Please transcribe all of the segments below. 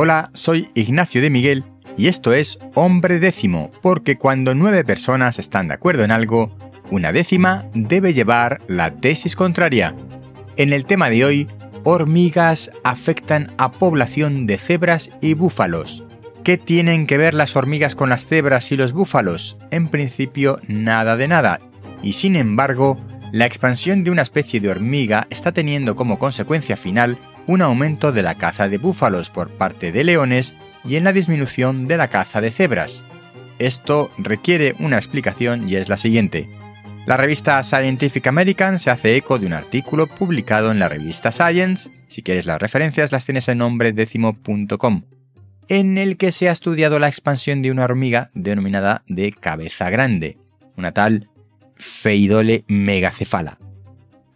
Hola, soy Ignacio de Miguel y esto es Hombre Décimo, porque cuando nueve personas están de acuerdo en algo, una décima debe llevar la tesis contraria. En el tema de hoy, hormigas afectan a población de cebras y búfalos. ¿Qué tienen que ver las hormigas con las cebras y los búfalos? En principio, nada de nada. Y sin embargo, la expansión de una especie de hormiga está teniendo como consecuencia final un aumento de la caza de búfalos por parte de leones y en la disminución de la caza de cebras. Esto requiere una explicación y es la siguiente. La revista Scientific American se hace eco de un artículo publicado en la revista Science, si quieres las referencias las tienes en nombredécimo.com, en el que se ha estudiado la expansión de una hormiga denominada de cabeza grande, una tal Feidole megacefala,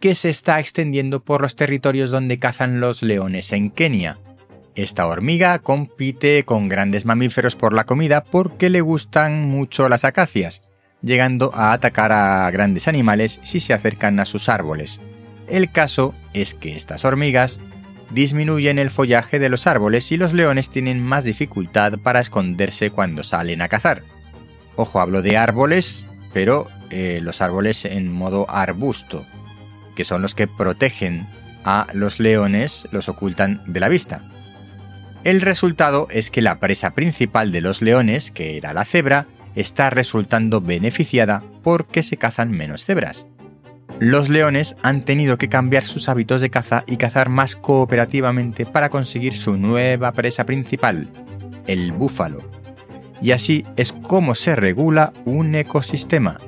que se está extendiendo por los territorios donde cazan los leones en Kenia, esta hormiga compite con grandes mamíferos por la comida porque le gustan mucho las acacias, llegando a atacar a grandes animales si se acercan a sus árboles. El caso es que estas hormigas disminuyen el follaje de los árboles y los leones tienen más dificultad para esconderse cuando salen a cazar. Ojo, hablo de árboles, pero eh, los árboles en modo arbusto, que son los que protegen a los leones, los ocultan de la vista. El resultado es que la presa principal de los leones, que era la cebra, está resultando beneficiada porque se cazan menos cebras. Los leones han tenido que cambiar sus hábitos de caza y cazar más cooperativamente para conseguir su nueva presa principal, el búfalo. Y así es como se regula un ecosistema.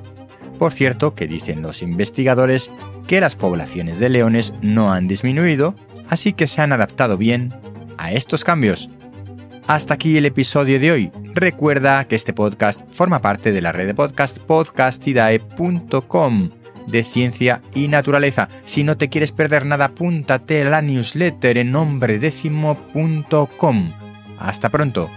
Por cierto, que dicen los investigadores que las poblaciones de leones no han disminuido, así que se han adaptado bien a estos cambios. Hasta aquí el episodio de hoy. Recuerda que este podcast forma parte de la red de podcast podcastidae.com de ciencia y naturaleza. Si no te quieres perder nada, apúntate a la newsletter en nombredécimo.com. Hasta pronto.